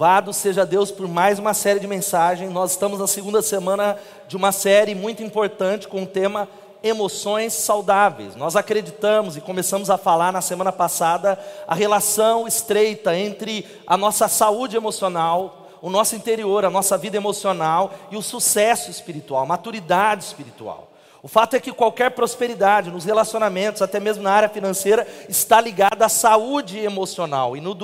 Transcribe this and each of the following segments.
Louvado seja Deus por mais uma série de mensagens. Nós estamos na segunda semana de uma série muito importante com o tema emoções saudáveis. Nós acreditamos e começamos a falar na semana passada a relação estreita entre a nossa saúde emocional, o nosso interior, a nossa vida emocional e o sucesso espiritual, maturidade espiritual. O fato é que qualquer prosperidade nos relacionamentos, até mesmo na área financeira, está ligada à saúde emocional. E no,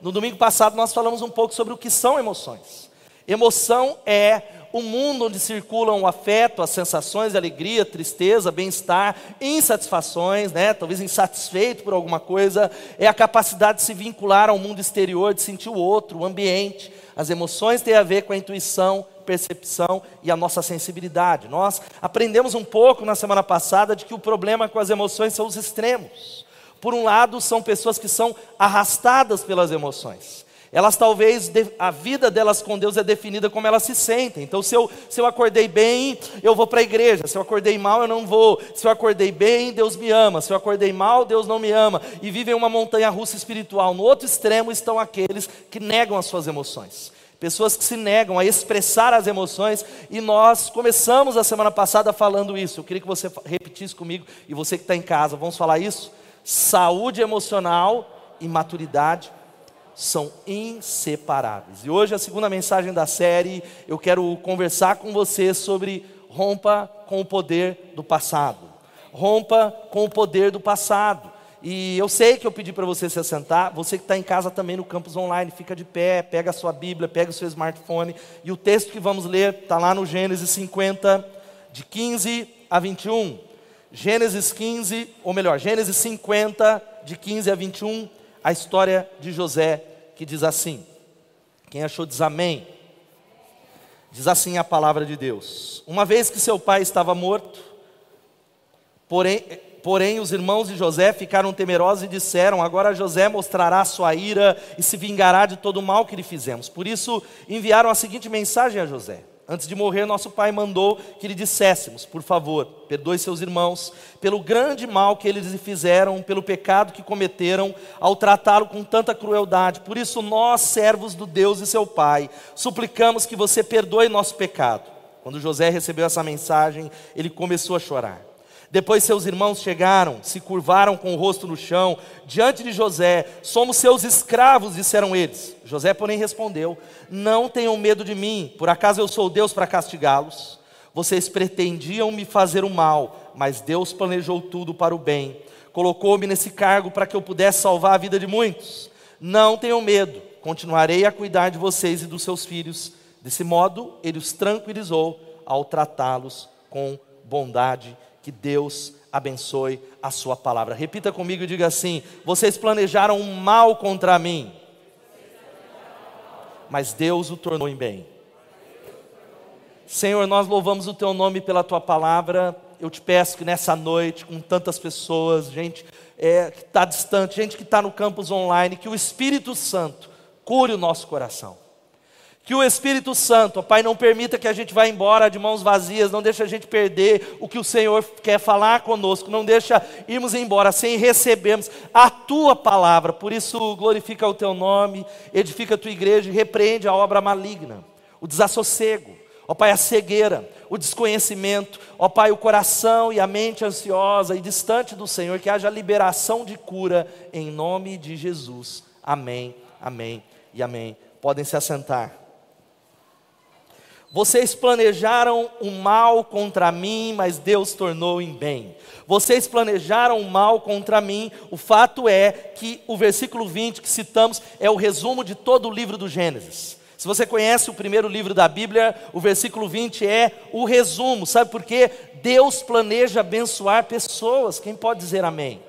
no domingo passado nós falamos um pouco sobre o que são emoções. Emoção é o mundo onde circulam o afeto, as sensações de alegria, tristeza, bem-estar, insatisfações, né? talvez insatisfeito por alguma coisa, é a capacidade de se vincular ao mundo exterior, de sentir o outro, o ambiente. As emoções têm a ver com a intuição, percepção e a nossa sensibilidade. Nós aprendemos um pouco na semana passada de que o problema com as emoções são os extremos. Por um lado, são pessoas que são arrastadas pelas emoções. Elas talvez, a vida delas com Deus é definida como elas se sentem. Então, se eu, se eu acordei bem, eu vou para a igreja. Se eu acordei mal, eu não vou. Se eu acordei bem, Deus me ama. Se eu acordei mal, Deus não me ama. E vivem uma montanha russa espiritual. No outro extremo estão aqueles que negam as suas emoções. Pessoas que se negam a expressar as emoções, e nós começamos a semana passada falando isso. Eu queria que você repetisse comigo, e você que está em casa, vamos falar isso? Saúde emocional e maturidade são inseparáveis. E hoje, a segunda mensagem da série, eu quero conversar com você sobre rompa com o poder do passado. Rompa com o poder do passado. E eu sei que eu pedi para você se assentar, você que está em casa também no campus online, fica de pé, pega a sua Bíblia, pega o seu smartphone, e o texto que vamos ler está lá no Gênesis 50, de 15 a 21. Gênesis 15, ou melhor, Gênesis 50, de 15 a 21, a história de José, que diz assim. Quem achou diz amém. Diz assim a palavra de Deus: Uma vez que seu pai estava morto, porém Porém, os irmãos de José ficaram temerosos e disseram: Agora José mostrará sua ira e se vingará de todo o mal que lhe fizemos. Por isso, enviaram a seguinte mensagem a José: Antes de morrer, nosso pai mandou que lhe disséssemos: Por favor, perdoe seus irmãos pelo grande mal que eles lhe fizeram, pelo pecado que cometeram ao tratá-lo com tanta crueldade. Por isso, nós, servos do Deus e seu pai, suplicamos que você perdoe nosso pecado. Quando José recebeu essa mensagem, ele começou a chorar. Depois seus irmãos chegaram, se curvaram com o rosto no chão, diante de José: Somos seus escravos, disseram eles. José, porém, respondeu: Não tenham medo de mim, por acaso eu sou Deus para castigá-los? Vocês pretendiam me fazer o mal, mas Deus planejou tudo para o bem. Colocou-me nesse cargo para que eu pudesse salvar a vida de muitos. Não tenham medo, continuarei a cuidar de vocês e dos seus filhos. Desse modo, ele os tranquilizou ao tratá-los com bondade que Deus abençoe a sua palavra. Repita comigo e diga assim: vocês planejaram um mal contra mim, mas Deus o tornou em bem. Senhor, nós louvamos o teu nome pela tua palavra. Eu te peço que nessa noite, com tantas pessoas, gente é, que está distante, gente que está no campus online, que o Espírito Santo cure o nosso coração. Que o Espírito Santo, Pai, não permita que a gente vá embora de mãos vazias, não deixe a gente perder o que o Senhor quer falar conosco, não deixa irmos embora sem recebermos a Tua palavra. Por isso, glorifica o Teu nome, edifica a Tua igreja e repreende a obra maligna, o desassossego, ó Pai, a cegueira, o desconhecimento, ó Pai, o coração e a mente ansiosa e distante do Senhor, que haja liberação de cura em nome de Jesus. Amém, amém e amém. Podem se assentar. Vocês planejaram o mal contra mim, mas Deus tornou em bem. Vocês planejaram o mal contra mim. O fato é que o versículo 20 que citamos é o resumo de todo o livro do Gênesis. Se você conhece o primeiro livro da Bíblia, o versículo 20 é o resumo. Sabe por quê? Deus planeja abençoar pessoas. Quem pode dizer amém?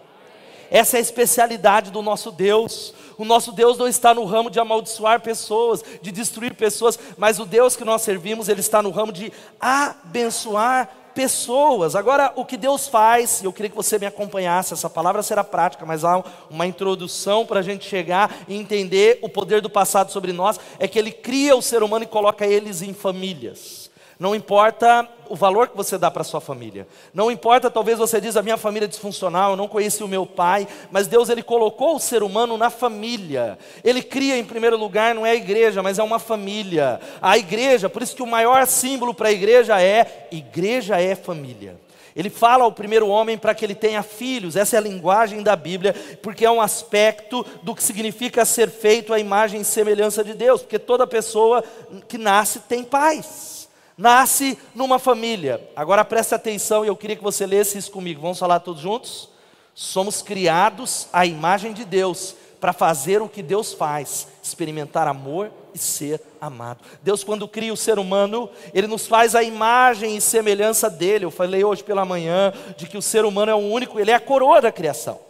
Essa é a especialidade do nosso Deus. O nosso Deus não está no ramo de amaldiçoar pessoas, de destruir pessoas, mas o Deus que nós servimos, ele está no ramo de abençoar pessoas. Agora, o que Deus faz, eu queria que você me acompanhasse, essa palavra será prática, mas há uma introdução para a gente chegar e entender o poder do passado sobre nós, é que Ele cria o ser humano e coloca eles em famílias. Não importa o valor que você dá para sua família. Não importa, talvez você diz a minha família é disfuncional, eu não conheci o meu pai, mas Deus ele colocou o ser humano na família. Ele cria em primeiro lugar não é a igreja, mas é uma família. A igreja, por isso que o maior símbolo para a igreja é igreja é família. Ele fala ao primeiro homem para que ele tenha filhos, essa é a linguagem da Bíblia, porque é um aspecto do que significa ser feito à imagem e semelhança de Deus, porque toda pessoa que nasce tem pais, nasce numa família. Agora preste atenção e eu queria que você lesse isso comigo, vamos falar todos juntos? Somos criados à imagem de Deus para fazer o que Deus faz, experimentar amor e ser amado. Deus, quando cria o ser humano, Ele nos faz a imagem e semelhança dele. Eu falei hoje pela manhã de que o ser humano é o único, ele é a coroa da criação.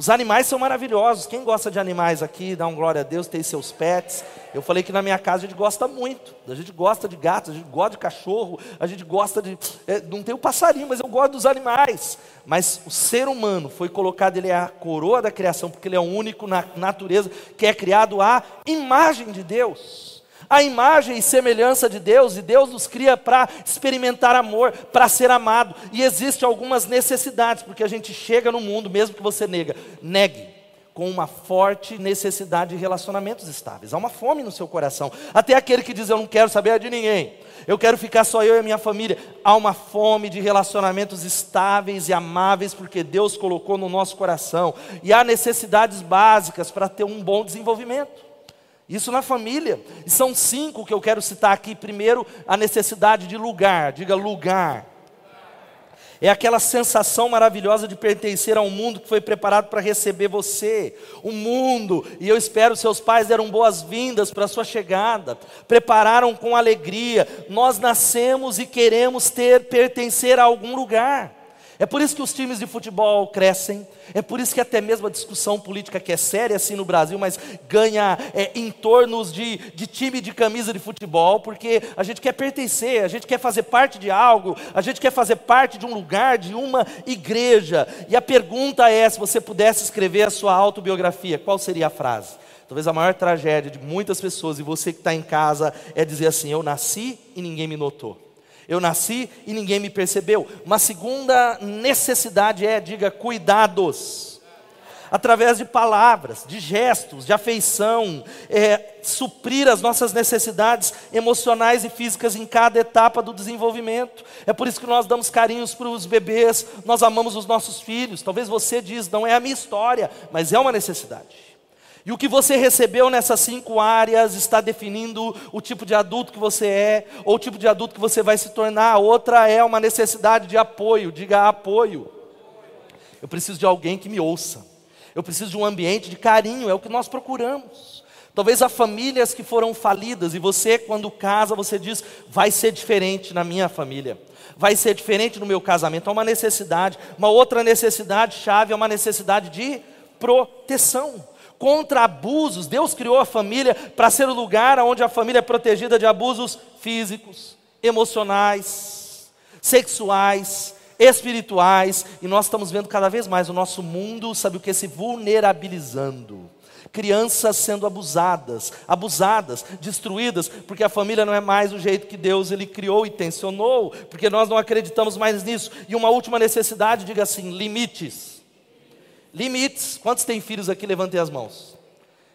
Os animais são maravilhosos. Quem gosta de animais aqui, dá um glória a Deus, tem seus pets. Eu falei que na minha casa a gente gosta muito. A gente gosta de gatos, a gente gosta de cachorro, a gente gosta de. É, não tem o passarinho, mas eu gosto dos animais. Mas o ser humano foi colocado, ele é a coroa da criação, porque ele é o único na natureza que é criado à imagem de Deus a imagem e semelhança de Deus, e Deus nos cria para experimentar amor, para ser amado. E existem algumas necessidades, porque a gente chega no mundo, mesmo que você nega, negue, com uma forte necessidade de relacionamentos estáveis. Há uma fome no seu coração. Até aquele que diz: Eu não quero saber de ninguém, eu quero ficar só eu e a minha família. Há uma fome de relacionamentos estáveis e amáveis, porque Deus colocou no nosso coração. E há necessidades básicas para ter um bom desenvolvimento. Isso na família. E são cinco que eu quero citar aqui. Primeiro, a necessidade de lugar. Diga lugar. É aquela sensação maravilhosa de pertencer a um mundo que foi preparado para receber você. Um mundo, e eu espero seus pais deram boas-vindas para a sua chegada, prepararam com alegria. Nós nascemos e queremos ter pertencer a algum lugar. É por isso que os times de futebol crescem, é por isso que até mesmo a discussão política, que é séria assim no Brasil, mas ganha é, em torno de, de time de camisa de futebol, porque a gente quer pertencer, a gente quer fazer parte de algo, a gente quer fazer parte de um lugar, de uma igreja. E a pergunta é: se você pudesse escrever a sua autobiografia, qual seria a frase? Talvez a maior tragédia de muitas pessoas, e você que está em casa, é dizer assim: Eu nasci e ninguém me notou. Eu nasci e ninguém me percebeu. Uma segunda necessidade é, diga, cuidados. Através de palavras, de gestos, de afeição, é, suprir as nossas necessidades emocionais e físicas em cada etapa do desenvolvimento. É por isso que nós damos carinhos para os bebês, nós amamos os nossos filhos. Talvez você diz, não é a minha história, mas é uma necessidade. E o que você recebeu nessas cinco áreas está definindo o tipo de adulto que você é, ou o tipo de adulto que você vai se tornar. Outra é uma necessidade de apoio, diga apoio. Eu preciso de alguém que me ouça. Eu preciso de um ambiente de carinho, é o que nós procuramos. Talvez há famílias que foram falidas e você, quando casa, você diz: vai ser diferente na minha família, vai ser diferente no meu casamento. Há uma necessidade. Uma outra necessidade chave é uma necessidade de proteção contra abusos. Deus criou a família para ser o lugar onde a família é protegida de abusos físicos, emocionais, sexuais, espirituais, e nós estamos vendo cada vez mais o nosso mundo, sabe o que? Se vulnerabilizando. Crianças sendo abusadas, abusadas, destruídas, porque a família não é mais o jeito que Deus ele criou e tensionou, porque nós não acreditamos mais nisso. E uma última necessidade, diga assim: limites. Limites. Quantos têm filhos aqui? Levantem as mãos.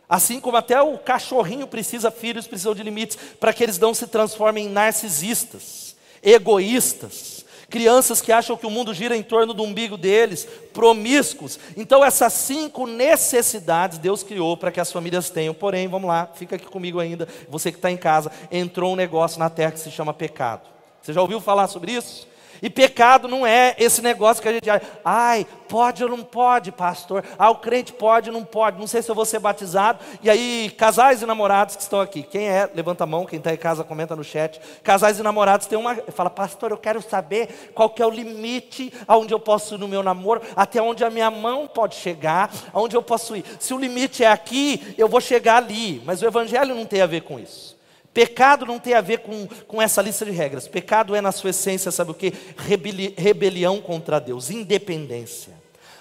Assim como até o cachorrinho precisa, filhos precisam de limites, para que eles não se transformem em narcisistas, egoístas, crianças que acham que o mundo gira em torno do umbigo deles, promíscuos. Então, essas cinco necessidades Deus criou para que as famílias tenham. Porém, vamos lá, fica aqui comigo ainda, você que está em casa, entrou um negócio na terra que se chama pecado. Você já ouviu falar sobre isso? E pecado não é esse negócio que a gente ai, pode ou não pode, pastor? Ah, o crente pode ou não pode? Não sei se eu vou ser batizado. E aí, casais e namorados que estão aqui, quem é? Levanta a mão, quem está em casa, comenta no chat. Casais e namorados tem uma. Fala, pastor, eu quero saber qual que é o limite aonde eu posso ir no meu namoro, até onde a minha mão pode chegar, aonde eu posso ir. Se o limite é aqui, eu vou chegar ali. Mas o evangelho não tem a ver com isso. Pecado não tem a ver com, com essa lista de regras. Pecado é, na sua essência, sabe o que? Rebeli rebelião contra Deus, independência.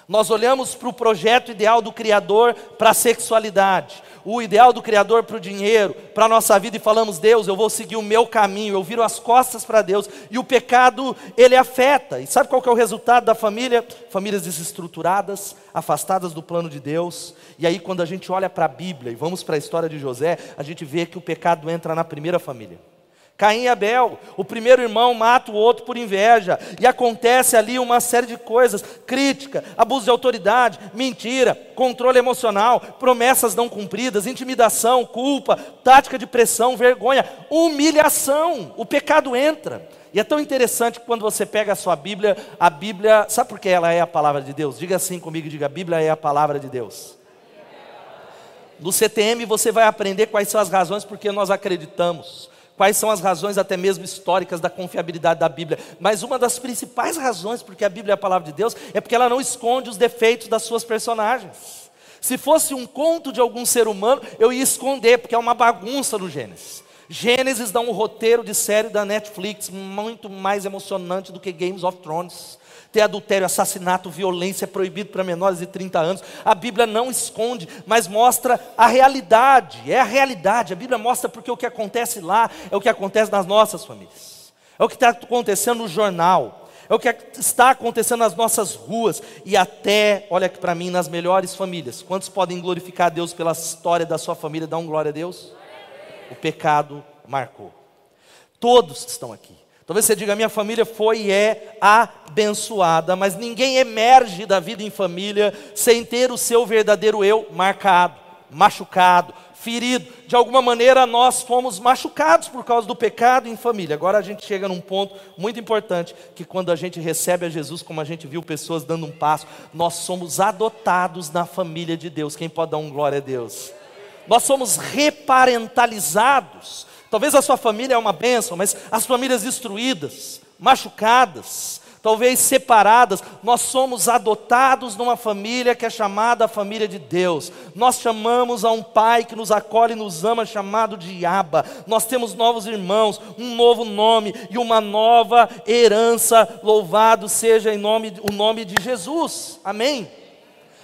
Nós olhamos para o projeto ideal do Criador para a sexualidade. O ideal do Criador para o dinheiro, para a nossa vida e falamos, Deus, eu vou seguir o meu caminho, eu viro as costas para Deus, e o pecado, ele afeta. E sabe qual que é o resultado da família? Famílias desestruturadas, afastadas do plano de Deus. E aí, quando a gente olha para a Bíblia e vamos para a história de José, a gente vê que o pecado entra na primeira família. Caim e Abel, o primeiro irmão mata o outro por inveja, e acontece ali uma série de coisas: crítica, abuso de autoridade, mentira, controle emocional, promessas não cumpridas, intimidação, culpa, tática de pressão, vergonha, humilhação. O pecado entra. E é tão interessante que quando você pega a sua Bíblia, a Bíblia, sabe por que ela é a palavra de Deus? Diga assim comigo, diga: a Bíblia é a palavra de Deus. No CTM você vai aprender quais são as razões porque nós acreditamos quais são as razões até mesmo históricas da confiabilidade da Bíblia. Mas uma das principais razões porque a Bíblia é a palavra de Deus é porque ela não esconde os defeitos das suas personagens. Se fosse um conto de algum ser humano, eu ia esconder, porque é uma bagunça no Gênesis. Gênesis dá um roteiro de série da Netflix muito mais emocionante do que Games of Thrones ter adultério, assassinato, violência é proibido para menores de 30 anos. A Bíblia não esconde, mas mostra a realidade. É a realidade. A Bíblia mostra porque o que acontece lá é o que acontece nas nossas famílias. É o que está acontecendo no jornal. É o que está acontecendo nas nossas ruas e até, olha aqui para mim, nas melhores famílias. Quantos podem glorificar a Deus pela história da sua família? Dá um glória a Deus? O pecado marcou. Todos estão aqui. Talvez você diga: minha família foi e é abençoada, mas ninguém emerge da vida em família sem ter o seu verdadeiro eu marcado, machucado, ferido. De alguma maneira nós fomos machucados por causa do pecado em família. Agora a gente chega num ponto muito importante: que quando a gente recebe a Jesus, como a gente viu pessoas dando um passo, nós somos adotados na família de Deus. Quem pode dar um glória a Deus? Nós somos reparentalizados. Talvez a sua família é uma bênção, mas as famílias destruídas, machucadas, talvez separadas, nós somos adotados numa família que é chamada a família de Deus. Nós chamamos a um pai que nos acolhe e nos ama, chamado de Abba. Nós temos novos irmãos, um novo nome e uma nova herança. Louvado seja em nome, o nome de Jesus. Amém.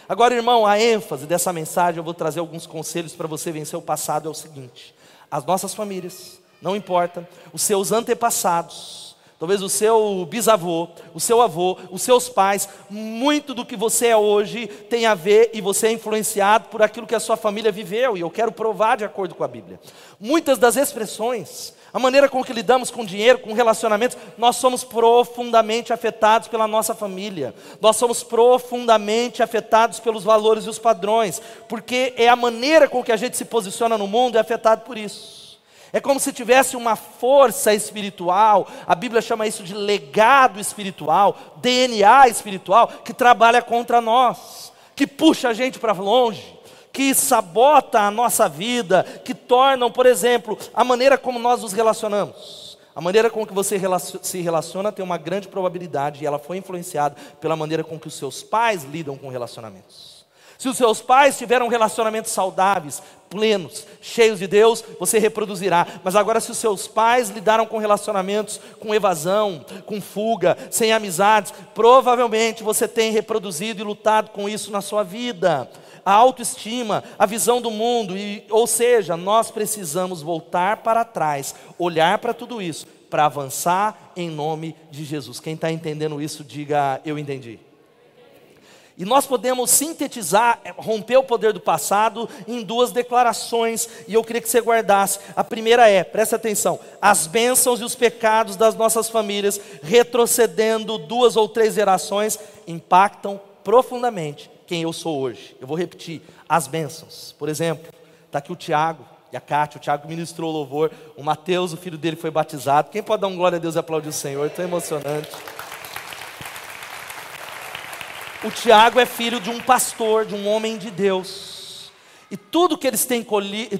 Agora, irmão, a ênfase dessa mensagem, eu vou trazer alguns conselhos para você vencer o passado, é o seguinte: as nossas famílias, não importa, os seus antepassados, talvez o seu bisavô, o seu avô, os seus pais, muito do que você é hoje tem a ver e você é influenciado por aquilo que a sua família viveu, e eu quero provar de acordo com a Bíblia. Muitas das expressões, a maneira com que lidamos com dinheiro, com relacionamentos, nós somos profundamente afetados pela nossa família. Nós somos profundamente afetados pelos valores e os padrões, porque é a maneira com que a gente se posiciona no mundo é afetado por isso. É como se tivesse uma força espiritual, a Bíblia chama isso de legado espiritual, DNA espiritual, que trabalha contra nós, que puxa a gente para longe que sabota a nossa vida, que tornam, por exemplo, a maneira como nós nos relacionamos. A maneira com que você se relaciona tem uma grande probabilidade, e ela foi influenciada pela maneira com que os seus pais lidam com relacionamentos. Se os seus pais tiveram relacionamentos saudáveis, plenos, cheios de Deus, você reproduzirá. Mas agora, se os seus pais lidaram com relacionamentos com evasão, com fuga, sem amizades, provavelmente você tem reproduzido e lutado com isso na sua vida a autoestima, a visão do mundo, e, ou seja, nós precisamos voltar para trás, olhar para tudo isso, para avançar em nome de Jesus. Quem está entendendo isso, diga: Eu entendi. E nós podemos sintetizar, é, romper o poder do passado em duas declarações, e eu queria que você guardasse. A primeira é, presta atenção: as bênçãos e os pecados das nossas famílias, retrocedendo duas ou três gerações, impactam profundamente quem eu sou hoje. Eu vou repetir: as bênçãos. Por exemplo, está aqui o Tiago e a Cátia. O Tiago ministrou louvor. O Mateus, o filho dele, foi batizado. Quem pode dar um glória a Deus e aplaudir o Senhor? Tão emocionante. O Tiago é filho de um pastor, de um homem de Deus. E tudo que eles têm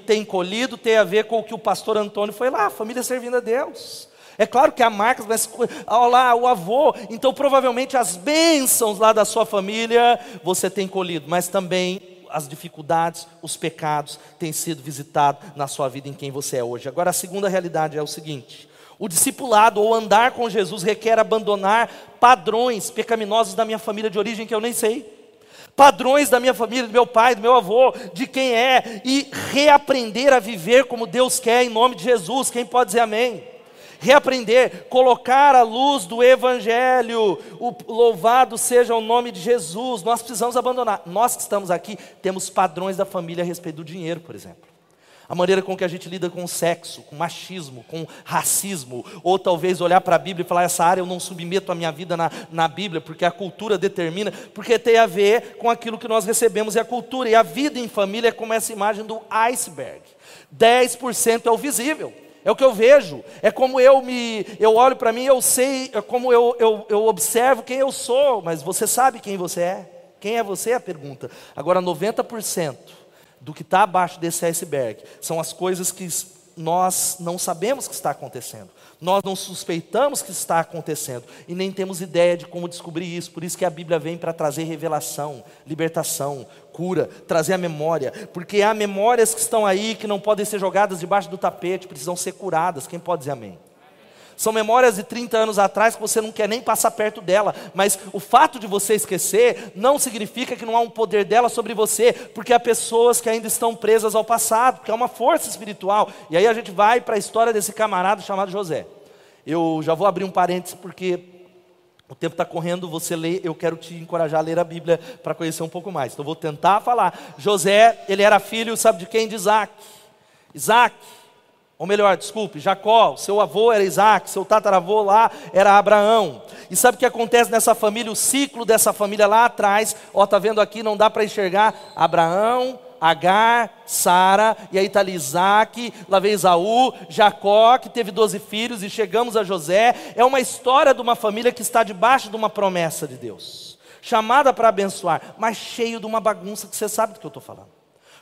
têm colhido tem a ver com o que o pastor Antônio foi lá, a família servindo a Deus. É claro que há marcas, mas lá, o avô, então provavelmente as bênçãos lá da sua família você tem colhido, mas também as dificuldades, os pecados têm sido visitados na sua vida em quem você é hoje. Agora a segunda realidade é o seguinte: o discipulado ou andar com Jesus requer abandonar padrões pecaminosos da minha família de origem que eu nem sei. padrões da minha família, do meu pai, do meu avô, de quem é, e reaprender a viver como Deus quer, em nome de Jesus. Quem pode dizer amém? Reaprender, colocar a luz do Evangelho, o louvado seja o nome de Jesus. Nós precisamos abandonar. Nós que estamos aqui temos padrões da família a respeito do dinheiro, por exemplo a maneira com que a gente lida com sexo, com machismo, com racismo, ou talvez olhar para a Bíblia e falar: essa área eu não submeto a minha vida na, na Bíblia, porque a cultura determina, porque tem a ver com aquilo que nós recebemos e a cultura. E a vida em família é como essa imagem do iceberg: 10% é o visível. É o que eu vejo, é como eu me, eu olho para mim, eu sei, é como eu, eu, eu observo quem eu sou, mas você sabe quem você é? Quem é você? É a pergunta. Agora, 90% do que está abaixo desse iceberg são as coisas que nós não sabemos que está acontecendo. Nós não suspeitamos que está acontecendo e nem temos ideia de como descobrir isso. Por isso que a Bíblia vem para trazer revelação, libertação, cura, trazer a memória, porque há memórias que estão aí que não podem ser jogadas debaixo do tapete, precisam ser curadas. Quem pode dizer amém? São memórias de 30 anos atrás que você não quer nem passar perto dela, mas o fato de você esquecer não significa que não há um poder dela sobre você, porque há pessoas que ainda estão presas ao passado, que é uma força espiritual. E aí a gente vai para a história desse camarada chamado José. Eu já vou abrir um parênteses porque o tempo está correndo, você lê, eu quero te encorajar a ler a Bíblia para conhecer um pouco mais. Então vou tentar falar. José, ele era filho, sabe de quem? De Isaac. Isaac ou melhor, desculpe, Jacó, seu avô era Isaac, seu tataravô lá era Abraão. E sabe o que acontece nessa família? O ciclo dessa família lá atrás, ó, tá vendo aqui, não dá para enxergar Abraão, Agar, Sara, e aí está Isaac, lá vem Esaú, Jacó, que teve doze filhos, e chegamos a José. É uma história de uma família que está debaixo de uma promessa de Deus, chamada para abençoar, mas cheio de uma bagunça que você sabe do que eu estou falando.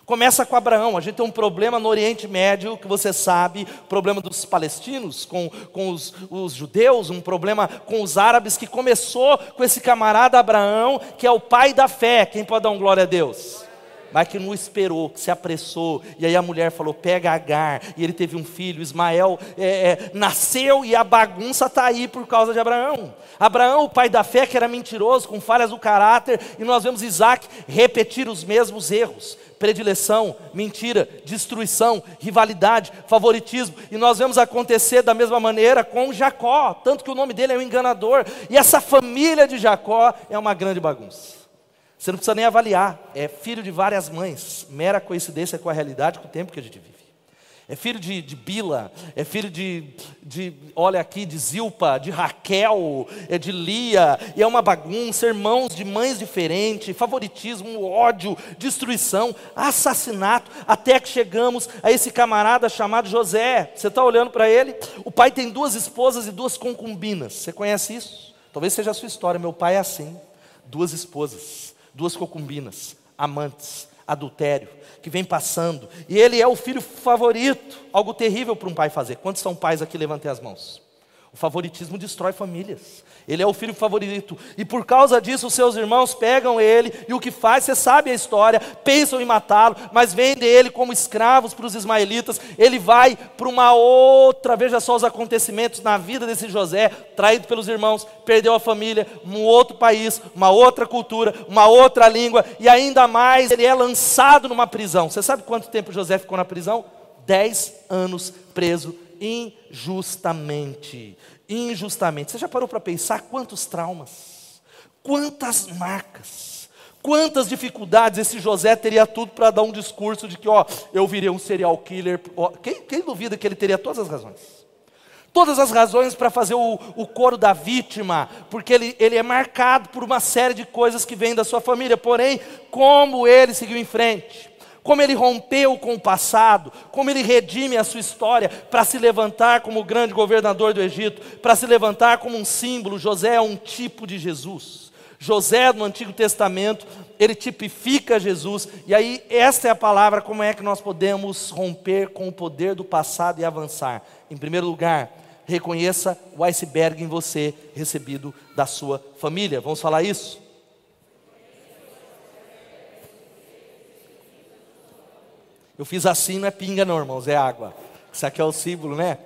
Começa com Abraão. A gente tem um problema no Oriente Médio, que você sabe, problema dos palestinos com, com os, os, judeus, um problema com os árabes, que começou com esse camarada Abraão, que é o pai da fé. Quem pode dar um glória a Deus? Mas que não esperou, que se apressou. E aí a mulher falou: pega Agar. E ele teve um filho, Ismael é, é, nasceu e a bagunça está aí por causa de Abraão. Abraão, o pai da fé, que era mentiroso, com falhas do caráter. E nós vemos Isaac repetir os mesmos erros predileção, mentira, destruição, rivalidade, favoritismo. E nós vemos acontecer da mesma maneira com Jacó, tanto que o nome dele é o enganador. E essa família de Jacó é uma grande bagunça. Você não precisa nem avaliar, é filho de várias mães, mera coincidência com a realidade, com o tempo que a gente vive é filho de, de Bila, é filho de, de, olha aqui, de Zilpa, de Raquel, é de Lia, e é uma bagunça, irmãos de mães diferentes, favoritismo, ódio, destruição, assassinato, até que chegamos a esse camarada chamado José. Você está olhando para ele? O pai tem duas esposas e duas concubinas. Você conhece isso? Talvez seja a sua história. Meu pai é assim: duas esposas, duas concubinas, amantes adultério, que vem passando, e ele é o filho favorito, algo terrível para um pai fazer. Quantos são pais aqui? Levantem as mãos. Favoritismo destrói famílias. Ele é o filho favorito. E por causa disso, os seus irmãos pegam ele, e o que faz, você sabe a história, pensam em matá-lo, mas vendem ele como escravos para os ismaelitas. Ele vai para uma outra, veja só os acontecimentos na vida desse José, traído pelos irmãos, perdeu a família, um outro país, uma outra cultura, uma outra língua, e ainda mais, ele é lançado numa prisão. Você sabe quanto tempo José ficou na prisão? Dez anos preso injustamente. Injustamente. Você já parou para pensar quantos traumas, quantas marcas, quantas dificuldades esse José teria tudo para dar um discurso de que, ó, eu virei um serial killer. Ó, quem, quem duvida que ele teria todas as razões? todas as razões para fazer o, o coro da vítima, porque ele, ele é marcado por uma série de coisas que vêm da sua família. Porém, como ele seguiu em frente, como ele rompeu com o passado, como ele redime a sua história para se levantar como o grande governador do Egito, para se levantar como um símbolo. José é um tipo de Jesus. José no Antigo Testamento, ele tipifica Jesus, e aí esta é a palavra, como é que nós podemos romper com o poder do passado e avançar. Em primeiro lugar, reconheça o iceberg em você recebido da sua família. Vamos falar isso? Eu fiz assim, não é pinga não, irmãos, é água. Isso aqui é o símbolo, né?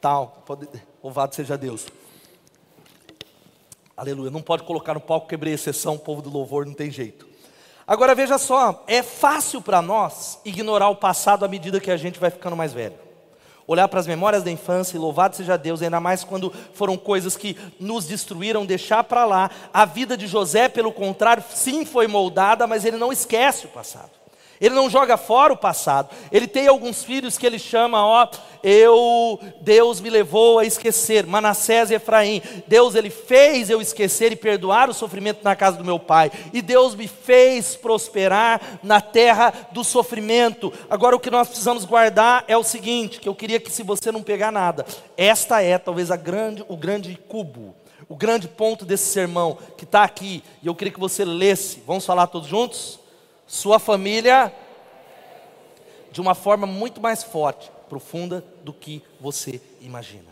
Tal, pode, louvado seja Deus. Aleluia, não pode colocar no palco, quebrei exceção, povo do louvor não tem jeito. Agora veja só, é fácil para nós ignorar o passado à medida que a gente vai ficando mais velho. Olhar para as memórias da infância e louvado seja Deus, ainda mais quando foram coisas que nos destruíram, deixar para lá. A vida de José, pelo contrário, sim foi moldada, mas ele não esquece o passado. Ele não joga fora o passado. Ele tem alguns filhos que ele chama, ó, eu, Deus me levou a esquecer, Manassés e Efraim. Deus ele fez eu esquecer e perdoar o sofrimento na casa do meu pai. E Deus me fez prosperar na terra do sofrimento. Agora o que nós precisamos guardar é o seguinte, que eu queria que se você não pegar nada, esta é talvez a grande, o grande cubo o grande ponto desse sermão que está aqui, e eu queria que você lesse, vamos falar todos juntos? Sua família de uma forma muito mais forte, profunda do que você imagina.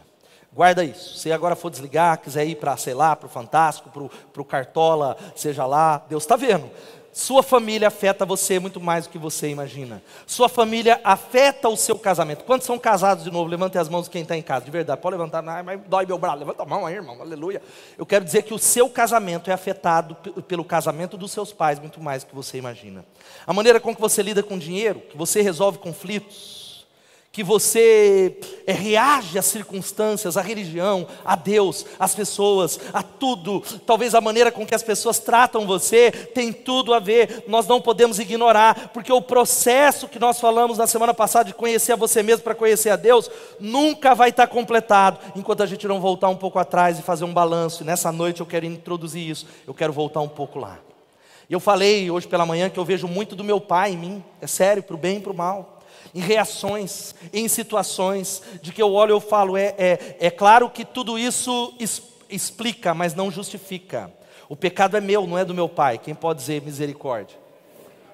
Guarda isso. Se agora for desligar, quiser ir para, sei lá, para o Fantástico, para o Cartola, seja lá, Deus está vendo. Sua família afeta você muito mais do que você imagina. Sua família afeta o seu casamento. Quantos são casados de novo? Levantem as mãos quem está em casa, de verdade. Pode levantar, não, mas dói meu braço. Levanta a mão aí, irmão, aleluia. Eu quero dizer que o seu casamento é afetado pelo casamento dos seus pais muito mais do que você imagina. A maneira com que você lida com dinheiro, que você resolve conflitos, que você é, reage às circunstâncias, à religião, a Deus, às pessoas, a tudo. Talvez a maneira com que as pessoas tratam você tem tudo a ver. Nós não podemos ignorar, porque o processo que nós falamos na semana passada de conhecer a você mesmo para conhecer a Deus nunca vai estar completado enquanto a gente não voltar um pouco atrás e fazer um balanço. E nessa noite eu quero introduzir isso. Eu quero voltar um pouco lá. Eu falei hoje pela manhã que eu vejo muito do meu pai em mim. É sério, para o bem e para o mal em reações, em situações, de que eu olho e eu falo, é, é, é claro que tudo isso es, explica, mas não justifica. O pecado é meu, não é do meu pai. Quem pode dizer misericórdia?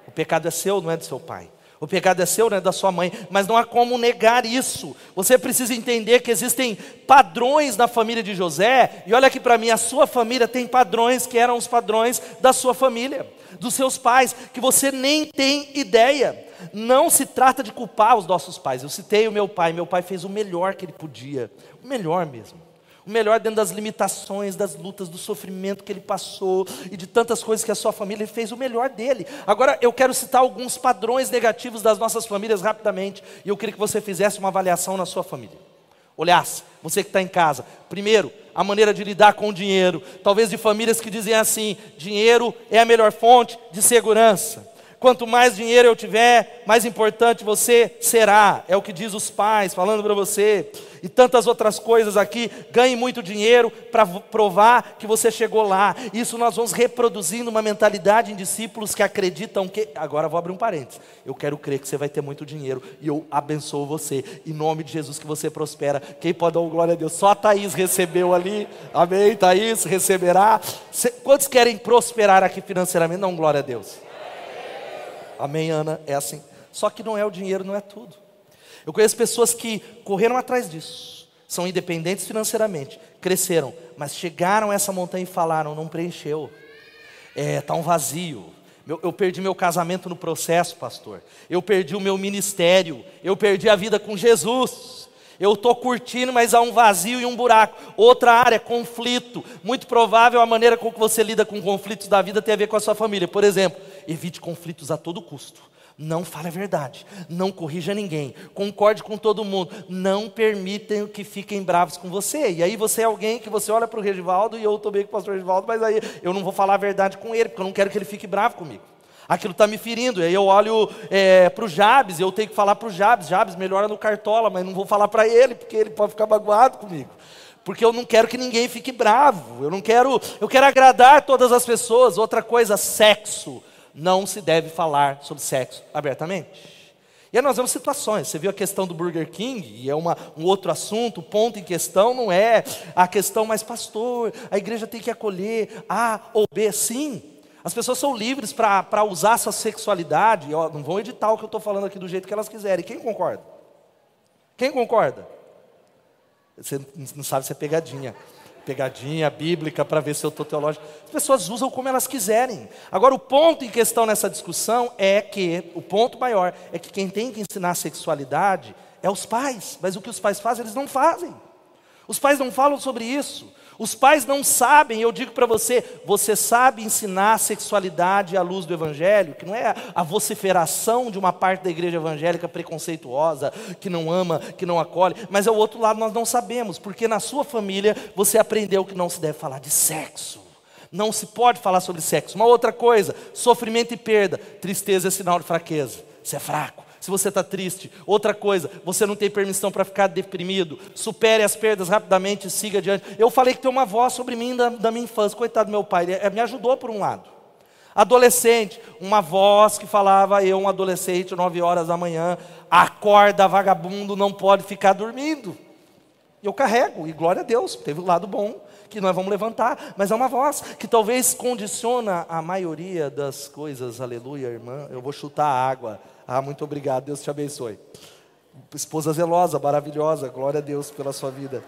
O pecado é seu, não é do seu pai. O pecado é seu, não é da sua mãe, mas não há como negar isso. Você precisa entender que existem padrões na família de José, e olha aqui para mim, a sua família tem padrões que eram os padrões da sua família, dos seus pais, que você nem tem ideia. Não se trata de culpar os nossos pais. Eu citei o meu pai, meu pai fez o melhor que ele podia, o melhor mesmo. O melhor dentro das limitações, das lutas, do sofrimento que ele passou e de tantas coisas que a sua família fez o melhor dele. Agora eu quero citar alguns padrões negativos das nossas famílias rapidamente e eu queria que você fizesse uma avaliação na sua família. Olhasse, você que está em casa. Primeiro, a maneira de lidar com o dinheiro. Talvez de famílias que dizem assim: dinheiro é a melhor fonte de segurança. Quanto mais dinheiro eu tiver, mais importante você será. É o que diz os pais, falando para você. E tantas outras coisas aqui. Ganhe muito dinheiro para provar que você chegou lá. Isso nós vamos reproduzindo uma mentalidade em discípulos que acreditam que. Agora vou abrir um parênteses. Eu quero crer que você vai ter muito dinheiro. E eu abençoo você. Em nome de Jesus que você prospera. Quem pode dar glória a Deus? Só a Thaís recebeu ali. Amém? Thaís receberá. Quantos querem prosperar aqui financeiramente? Não, glória a Deus. Amém, Ana? É assim. Só que não é o dinheiro, não é tudo. Eu conheço pessoas que correram atrás disso, são independentes financeiramente, cresceram, mas chegaram a essa montanha e falaram: não preencheu, está é, tá um vazio. Eu, eu perdi meu casamento no processo, pastor. Eu perdi o meu ministério. Eu perdi a vida com Jesus. Eu estou curtindo, mas há um vazio e um buraco. Outra área, conflito. Muito provável a maneira com que você lida com conflitos da vida tem a ver com a sua família. Por exemplo, evite conflitos a todo custo. Não fale a verdade, não corrija ninguém, concorde com todo mundo, não permitam que fiquem bravos com você. E aí você é alguém que você olha para o Regivaldo e eu estou bem com o pastor Regivaldo, mas aí eu não vou falar a verdade com ele, porque eu não quero que ele fique bravo comigo. Aquilo está me ferindo. E aí eu olho é, para o Jabes, eu tenho que falar para o Jabes, Jabes melhora no cartola, mas não vou falar para ele, porque ele pode ficar magoado comigo porque eu não quero que ninguém fique bravo, eu não quero, eu quero agradar todas as pessoas. Outra coisa, sexo não se deve falar sobre sexo abertamente. E aí nós vemos situações, você viu a questão do Burger King, e é uma, um outro assunto, o ponto em questão não é a questão, mas pastor, a igreja tem que acolher A ou B, sim. As pessoas são livres para usar sua sexualidade, ó, não vão editar o que eu estou falando aqui do jeito que elas quiserem. Quem concorda? Quem concorda? Você não sabe se é pegadinha pegadinha bíblica para ver se eu estou teológico. As pessoas usam como elas quiserem. Agora, o ponto em questão nessa discussão é que, o ponto maior, é que quem tem que ensinar sexualidade é os pais. Mas o que os pais fazem, eles não fazem. Os pais não falam sobre isso. Os pais não sabem, eu digo para você, você sabe ensinar a sexualidade à luz do Evangelho, que não é a vociferação de uma parte da igreja evangélica preconceituosa, que não ama, que não acolhe, mas é o outro lado nós não sabemos, porque na sua família você aprendeu que não se deve falar de sexo. Não se pode falar sobre sexo. Uma outra coisa, sofrimento e perda. Tristeza é sinal de fraqueza. Você é fraco se você está triste. Outra coisa, você não tem permissão para ficar deprimido. Supere as perdas rapidamente e siga adiante. Eu falei que tem uma voz sobre mim da, da minha infância. Coitado do meu pai, ele me ajudou por um lado. Adolescente, uma voz que falava, eu, um adolescente, nove horas da manhã, acorda vagabundo, não pode ficar dormindo. Eu carrego, e glória a Deus, teve o um lado bom que nós vamos levantar, mas é uma voz que talvez condiciona a maioria das coisas. Aleluia, irmã. Eu vou chutar a água. Ah, muito obrigado, Deus te abençoe. Esposa zelosa, maravilhosa, glória a Deus pela sua vida.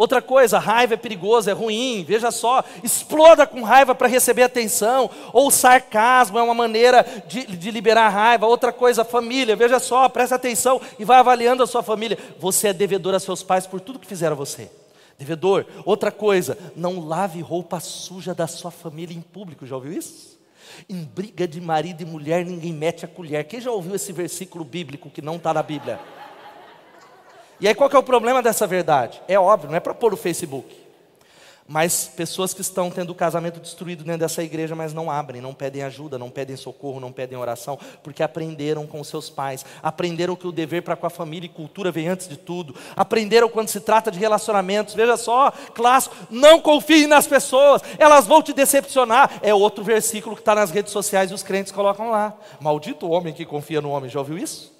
Outra coisa, raiva é perigoso, é ruim. Veja só, exploda com raiva para receber atenção. Ou sarcasmo é uma maneira de, de, liberar raiva. Outra coisa, família. Veja só, presta atenção e vai avaliando a sua família. Você é devedor a seus pais por tudo que fizeram a você. Devedor. Outra coisa, não lave roupa suja da sua família em público. Já ouviu isso? Em briga de marido e mulher, ninguém mete a colher. Quem já ouviu esse versículo bíblico que não está na Bíblia? E aí qual que é o problema dessa verdade? É óbvio, não é para pôr no Facebook. Mas pessoas que estão tendo o casamento destruído dentro dessa igreja, mas não abrem, não pedem ajuda, não pedem socorro, não pedem oração, porque aprenderam com seus pais, aprenderam que o dever para com a família e cultura vem antes de tudo, aprenderam quando se trata de relacionamentos. Veja só, clássico, não confie nas pessoas, elas vão te decepcionar. É outro versículo que está nas redes sociais e os crentes colocam lá. Maldito o homem que confia no homem, já ouviu isso?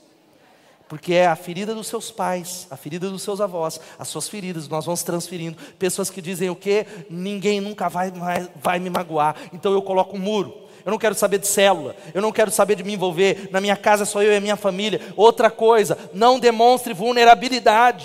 Porque é a ferida dos seus pais, a ferida dos seus avós, as suas feridas, nós vamos transferindo. Pessoas que dizem o quê? Ninguém nunca vai, vai, vai me magoar, então eu coloco um muro. Eu não quero saber de célula, eu não quero saber de me envolver, na minha casa só eu e a minha família. Outra coisa, não demonstre vulnerabilidade.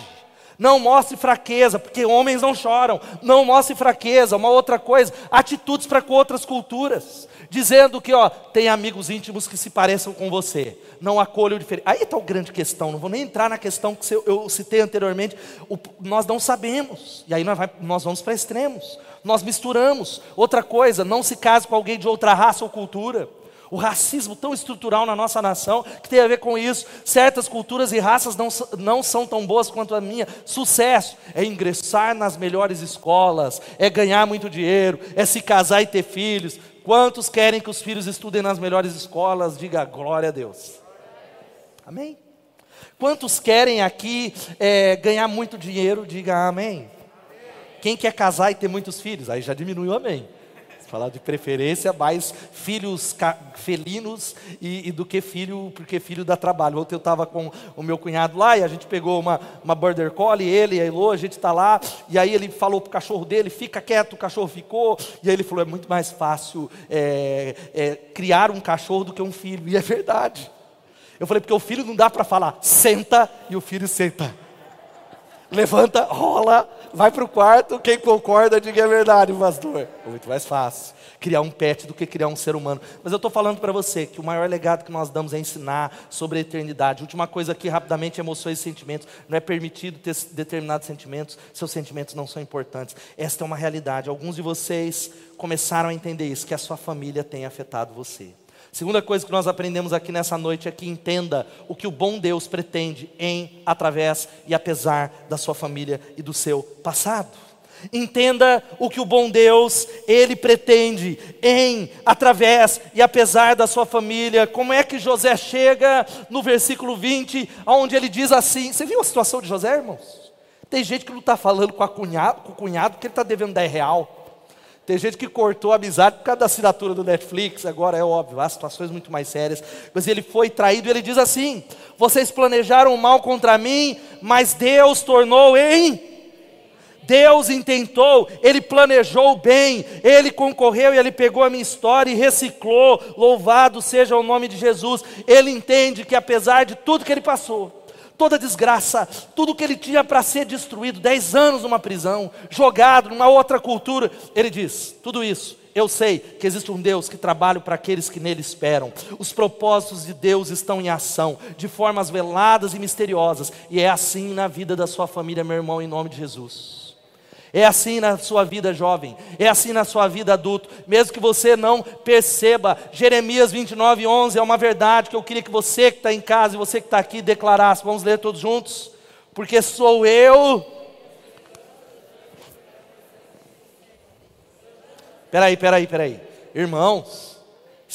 Não mostre fraqueza, porque homens não choram. Não mostre fraqueza. Uma outra coisa, atitudes para com outras culturas dizendo que ó, tem amigos íntimos que se pareçam com você, não acolha o diferente. Aí está a grande questão, não vou nem entrar na questão que eu citei anteriormente, o, nós não sabemos, e aí nós, vai, nós vamos para extremos, nós misturamos. Outra coisa, não se case com alguém de outra raça ou cultura. O racismo tão estrutural na nossa nação, que tem a ver com isso. Certas culturas e raças não, não são tão boas quanto a minha. Sucesso é ingressar nas melhores escolas, é ganhar muito dinheiro, é se casar e ter filhos. Quantos querem que os filhos estudem nas melhores escolas? Diga glória a Deus. Amém? Quantos querem aqui é, ganhar muito dinheiro? Diga amém. Quem quer casar e ter muitos filhos? Aí já diminui o amém. Falar de preferência, mais filhos felinos e, e, do que filho, porque filho dá trabalho. Ontem eu estava com o meu cunhado lá e a gente pegou uma, uma border collie, ele e a Elo, a gente está lá, e aí ele falou para o cachorro dele, fica quieto, o cachorro ficou, e aí ele falou, é muito mais fácil é, é, criar um cachorro do que um filho, e é verdade. Eu falei, porque o filho não dá para falar, senta, e o filho senta. Levanta, rola, vai para o quarto, quem concorda, diga é verdade, pastor. É muito mais fácil criar um pet do que criar um ser humano. Mas eu estou falando para você que o maior legado que nós damos é ensinar sobre a eternidade. Última coisa aqui, rapidamente, emoções e sentimentos. Não é permitido ter determinados sentimentos, seus sentimentos não são importantes. Esta é uma realidade. Alguns de vocês começaram a entender isso, que a sua família tem afetado você. Segunda coisa que nós aprendemos aqui nessa noite é que entenda o que o bom Deus pretende em, através e apesar da sua família e do seu passado. Entenda o que o bom Deus, Ele pretende em, através e apesar da sua família. Como é que José chega no versículo 20, onde ele diz assim: Você viu a situação de José, irmãos? Tem gente que não está falando com, a cunhado, com o cunhado porque ele está devendo 10 real. Tem gente que cortou a amizade por causa da assinatura do Netflix, agora é óbvio, há situações muito mais sérias. Mas ele foi traído e ele diz assim: Vocês planejaram mal contra mim, mas Deus tornou em. Deus intentou, Ele planejou bem, Ele concorreu e Ele pegou a minha história e reciclou. Louvado seja o nome de Jesus. Ele entende que apesar de tudo que ele passou, toda desgraça, tudo que ele tinha para ser destruído, dez anos numa prisão, jogado numa outra cultura. Ele diz: tudo isso, eu sei que existe um Deus que trabalha para aqueles que nele esperam. Os propósitos de Deus estão em ação, de formas veladas e misteriosas, e é assim na vida da sua família, meu irmão, em nome de Jesus. É assim na sua vida jovem, é assim na sua vida adulto, mesmo que você não perceba. Jeremias 29, 11 é uma verdade que eu queria que você que está em casa e você que está aqui declarasse. Vamos ler todos juntos? Porque sou eu. Peraí, peraí, peraí. Irmãos,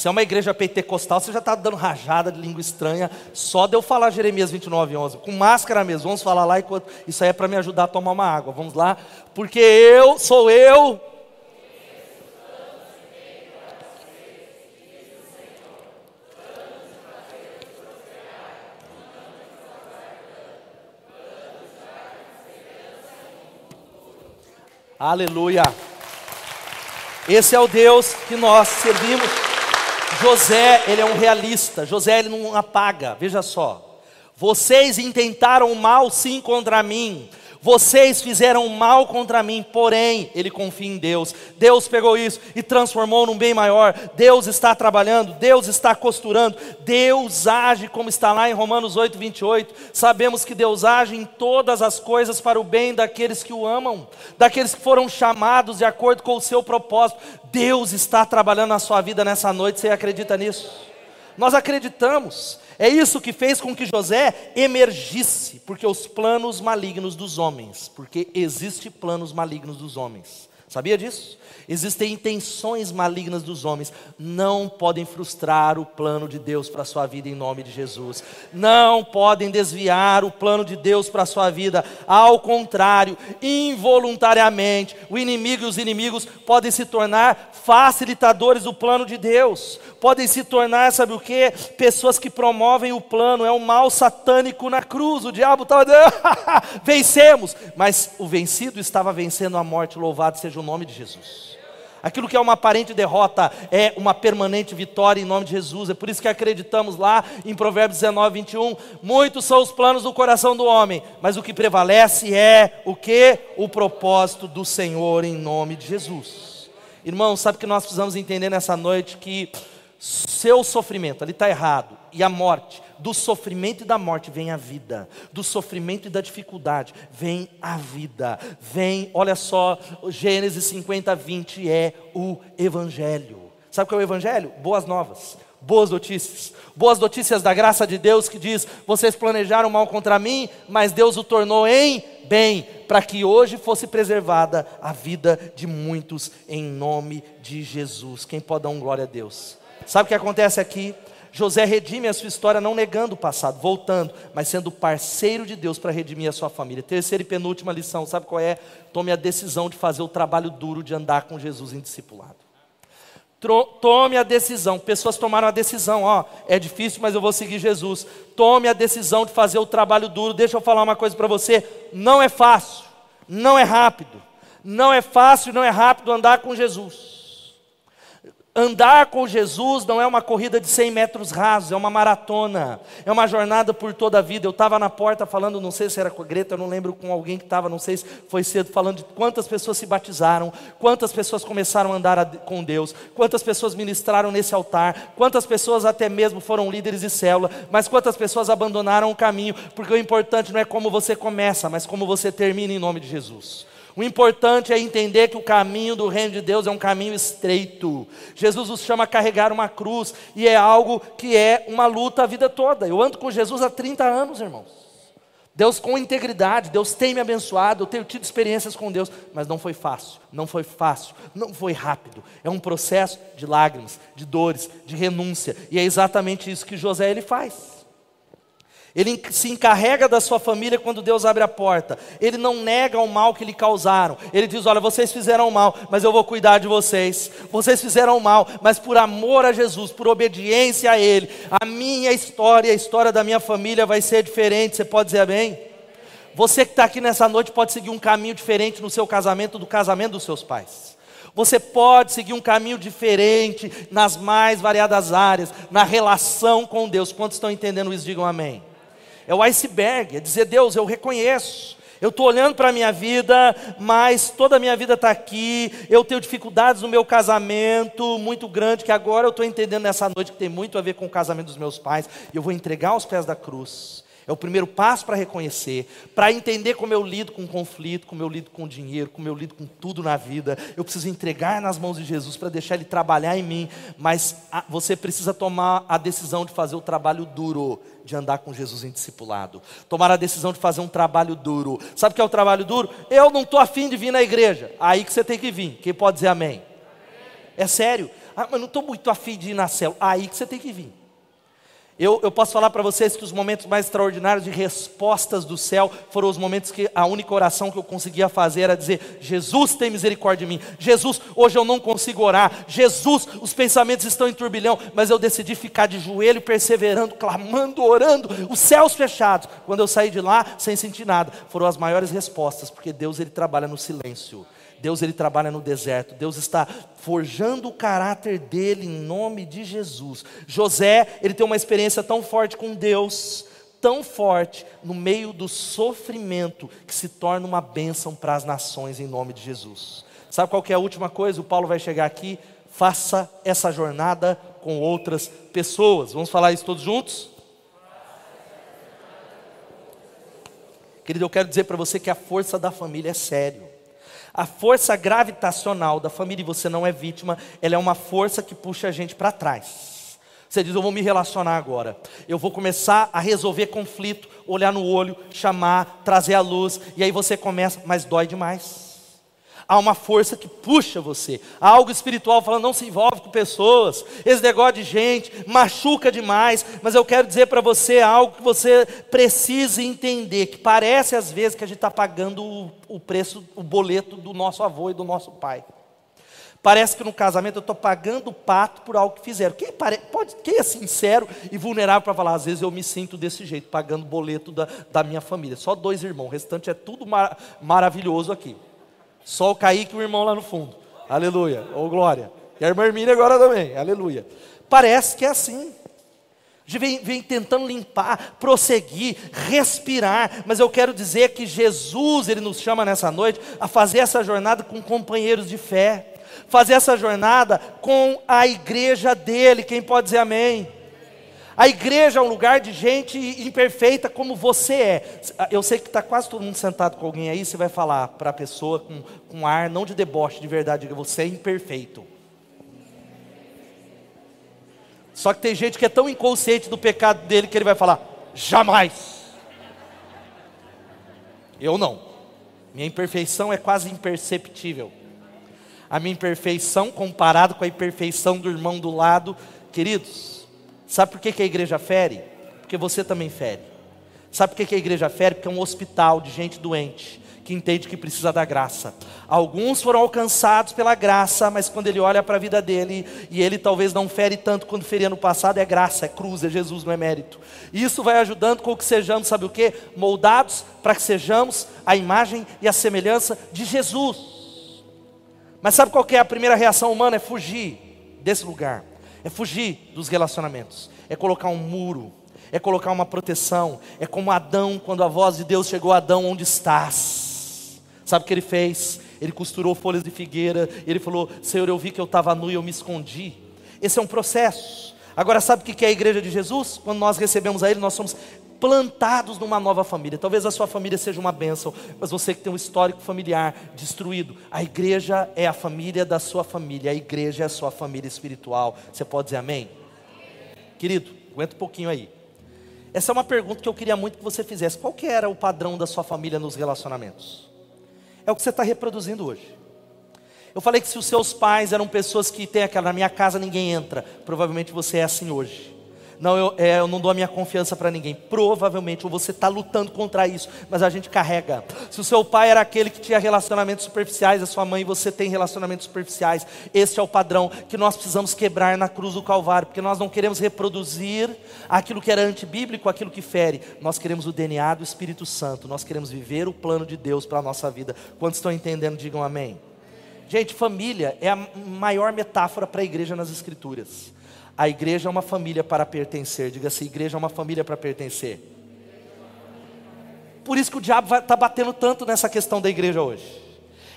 se é uma igreja pentecostal, você já está dando rajada de língua estranha, só de eu falar Jeremias 29, 11, com máscara mesmo, vamos falar lá enquanto, isso aí é para me ajudar a tomar uma água, vamos lá, porque eu, sou eu, Aleluia. Esse é o Deus que nós servimos. José, ele é um realista. José, ele não apaga. Veja só. Vocês intentaram mal sim contra mim, vocês fizeram mal contra mim, porém, ele confia em Deus. Deus pegou isso e transformou num bem maior. Deus está trabalhando, Deus está costurando, Deus age como está lá em Romanos 8, 28. Sabemos que Deus age em todas as coisas para o bem daqueles que o amam, daqueles que foram chamados de acordo com o seu propósito. Deus está trabalhando na sua vida nessa noite, você acredita nisso? Nós acreditamos. É isso que fez com que José emergisse, porque os planos malignos dos homens, porque existe planos malignos dos homens. Sabia disso? Existem intenções malignas dos homens, não podem frustrar o plano de Deus para a sua vida em nome de Jesus. Não podem desviar o plano de Deus para a sua vida. Ao contrário, involuntariamente, o inimigo e os inimigos podem se tornar facilitadores do plano de Deus. Podem se tornar, sabe o que? Pessoas que promovem o plano. É um mal satânico na cruz. O diabo estava dizendo, vencemos. Mas o vencido estava vencendo a morte. Louvado seja o nome de Jesus. Aquilo que é uma aparente derrota é uma permanente vitória em nome de Jesus. É por isso que acreditamos lá em Provérbios 19, 21. Muitos são os planos do coração do homem, mas o que prevalece é o que? O propósito do Senhor em nome de Jesus. Irmãos, sabe que nós precisamos entender nessa noite que seu sofrimento, ali está errado, e a morte, do sofrimento e da morte vem a vida, do sofrimento e da dificuldade vem a vida, vem, olha só, Gênesis 50, 20 é o Evangelho. Sabe o que é o Evangelho? Boas novas, boas notícias, boas notícias da graça de Deus que diz: vocês planejaram mal contra mim, mas Deus o tornou em bem, para que hoje fosse preservada a vida de muitos, em nome de Jesus. Quem pode dar um glória a Deus? Sabe o que acontece aqui? José redime a sua história não negando o passado, voltando, mas sendo parceiro de Deus para redimir a sua família. Terceira e penúltima lição, sabe qual é? Tome a decisão de fazer o trabalho duro de andar com Jesus em discipulado. Tome a decisão. Pessoas tomaram a decisão, ó, é difícil, mas eu vou seguir Jesus. Tome a decisão de fazer o trabalho duro. Deixa eu falar uma coisa para você, não é fácil, não é rápido. Não é fácil, não é rápido andar com Jesus. Andar com Jesus não é uma corrida de 100 metros rasos, é uma maratona, é uma jornada por toda a vida. Eu estava na porta falando, não sei se era com a Greta, eu não lembro com alguém que estava, não sei se foi cedo, falando de quantas pessoas se batizaram, quantas pessoas começaram a andar com Deus, quantas pessoas ministraram nesse altar, quantas pessoas até mesmo foram líderes de célula, mas quantas pessoas abandonaram o caminho, porque o importante não é como você começa, mas como você termina em nome de Jesus. O importante é entender que o caminho do reino de Deus é um caminho estreito. Jesus nos chama a carregar uma cruz e é algo que é uma luta a vida toda. Eu ando com Jesus há 30 anos, irmãos. Deus com integridade, Deus tem me abençoado, eu tenho tido experiências com Deus, mas não foi fácil, não foi fácil, não foi rápido. É um processo de lágrimas, de dores, de renúncia, e é exatamente isso que José ele faz. Ele se encarrega da sua família quando Deus abre a porta. Ele não nega o mal que lhe causaram. Ele diz: Olha, vocês fizeram mal, mas eu vou cuidar de vocês. Vocês fizeram mal, mas por amor a Jesus, por obediência a Ele, a minha história, a história da minha família vai ser diferente. Você pode dizer amém? Você que está aqui nessa noite pode seguir um caminho diferente no seu casamento do casamento dos seus pais. Você pode seguir um caminho diferente nas mais variadas áreas, na relação com Deus. Quantos estão entendendo isso? Digam amém. É o iceberg, é dizer, Deus, eu reconheço. Eu estou olhando para a minha vida, mas toda a minha vida está aqui. Eu tenho dificuldades no meu casamento muito grande, que agora eu estou entendendo nessa noite que tem muito a ver com o casamento dos meus pais. Eu vou entregar aos pés da cruz. É o primeiro passo para reconhecer, para entender como eu lido com conflito, como eu lido com dinheiro, como eu lido com tudo na vida. Eu preciso entregar nas mãos de Jesus para deixar Ele trabalhar em mim, mas você precisa tomar a decisão de fazer o trabalho duro, de andar com Jesus em discipulado. Tomar a decisão de fazer um trabalho duro. Sabe o que é o trabalho duro? Eu não estou afim de vir na igreja. Aí que você tem que vir. Quem pode dizer amém? É sério. Ah, mas não estou muito afim de ir na célula. Aí que você tem que vir. Eu, eu posso falar para vocês que os momentos mais extraordinários de respostas do céu foram os momentos que a única oração que eu conseguia fazer era dizer: Jesus tem misericórdia de mim. Jesus, hoje eu não consigo orar. Jesus, os pensamentos estão em turbilhão, mas eu decidi ficar de joelho, perseverando, clamando, orando, os céus fechados. Quando eu saí de lá, sem sentir nada, foram as maiores respostas, porque Deus ele trabalha no silêncio. Deus ele trabalha no deserto. Deus está forjando o caráter dele em nome de Jesus. José, ele tem uma experiência tão forte com Deus, tão forte no meio do sofrimento que se torna uma bênção para as nações em nome de Jesus. Sabe qual é a última coisa? O Paulo vai chegar aqui, faça essa jornada com outras pessoas. Vamos falar isso todos juntos? Querido, eu quero dizer para você que a força da família é sério. A força gravitacional da família, e você não é vítima, ela é uma força que puxa a gente para trás. Você diz, eu vou me relacionar agora. Eu vou começar a resolver conflito, olhar no olho, chamar, trazer a luz, e aí você começa, mas dói demais há uma força que puxa você, há algo espiritual falando, não se envolve com pessoas, esse negócio de gente machuca demais, mas eu quero dizer para você algo que você precisa entender, que parece às vezes que a gente está pagando o, o preço, o boleto do nosso avô e do nosso pai. Parece que no casamento eu estou pagando o pato por algo que fizeram. Quem, pare... Pode... Quem é sincero e vulnerável para falar? Às vezes eu me sinto desse jeito, pagando boleto da, da minha família. Só dois irmãos, o restante é tudo mar... maravilhoso aqui. Só o Kaique e o irmão lá no fundo. Aleluia. Ou oh, glória. E a irmã Hermínia agora também. Aleluia. Parece que é assim. A gente vem, vem, tentando limpar, prosseguir, respirar, mas eu quero dizer que Jesus, Ele nos chama nessa noite a fazer essa jornada com companheiros de fé, fazer essa jornada com a igreja dele. Quem pode dizer amém? A igreja é um lugar de gente imperfeita como você é. Eu sei que está quase todo mundo sentado com alguém aí, você vai falar para a pessoa com, com ar, não de deboche, de verdade, você é imperfeito. Só que tem gente que é tão inconsciente do pecado dele que ele vai falar, jamais. Eu não. Minha imperfeição é quase imperceptível. A minha imperfeição comparado com a imperfeição do irmão do lado, queridos, Sabe por que, que a igreja fere? Porque você também fere. Sabe por que, que a igreja fere? Porque é um hospital de gente doente, que entende que precisa da graça. Alguns foram alcançados pela graça, mas quando ele olha para a vida dele, e ele talvez não fere tanto quando feria no passado, é graça, é cruz, é Jesus, não é mérito. Isso vai ajudando com que sejamos, sabe o que? Moldados para que sejamos a imagem e a semelhança de Jesus. Mas sabe qual é a primeira reação humana? É fugir desse lugar é fugir dos relacionamentos, é colocar um muro, é colocar uma proteção, é como Adão, quando a voz de Deus chegou a Adão, onde estás? Sabe o que ele fez? Ele costurou folhas de figueira, ele falou: Senhor, eu vi que eu estava nu e eu me escondi. Esse é um processo. Agora, sabe o que é a igreja de Jesus? Quando nós recebemos a Ele, nós somos plantados numa nova família. Talvez a sua família seja uma bênção, mas você que tem um histórico familiar destruído, a igreja é a família da sua família, a igreja é a sua família espiritual. Você pode dizer amém? Querido, aguenta um pouquinho aí. Essa é uma pergunta que eu queria muito que você fizesse. Qual que era o padrão da sua família nos relacionamentos? É o que você está reproduzindo hoje. Eu falei que se os seus pais eram pessoas que têm aquela, na minha casa ninguém entra, provavelmente você é assim hoje não, eu, é, eu não dou a minha confiança para ninguém. Provavelmente, você está lutando contra isso, mas a gente carrega. Se o seu pai era aquele que tinha relacionamentos superficiais, a sua mãe você tem relacionamentos superficiais, este é o padrão que nós precisamos quebrar na cruz do Calvário, porque nós não queremos reproduzir aquilo que era antibíblico, aquilo que fere. Nós queremos o DNA do Espírito Santo, nós queremos viver o plano de Deus para a nossa vida. Quantos estão entendendo, digam amém. Gente, família é a maior metáfora para a igreja nas Escrituras. A igreja é uma família para pertencer. Diga assim: igreja é uma família para pertencer. Por isso que o diabo está batendo tanto nessa questão da igreja hoje.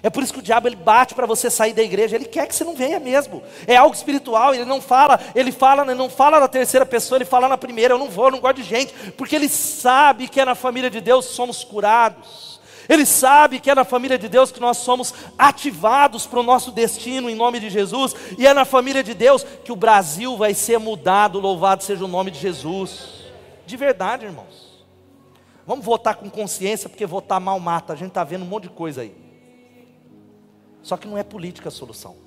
É por isso que o diabo ele bate para você sair da igreja. Ele quer que você não venha mesmo. É algo espiritual. Ele não fala, ele fala, ele não fala na terceira pessoa, ele fala na primeira. Eu não vou, eu não gosto de gente, porque ele sabe que é na família de Deus somos curados. Ele sabe que é na família de Deus que nós somos ativados para o nosso destino em nome de Jesus, e é na família de Deus que o Brasil vai ser mudado, louvado seja o nome de Jesus. De verdade, irmãos. Vamos votar com consciência, porque votar mal mata. A gente está vendo um monte de coisa aí. Só que não é política a solução.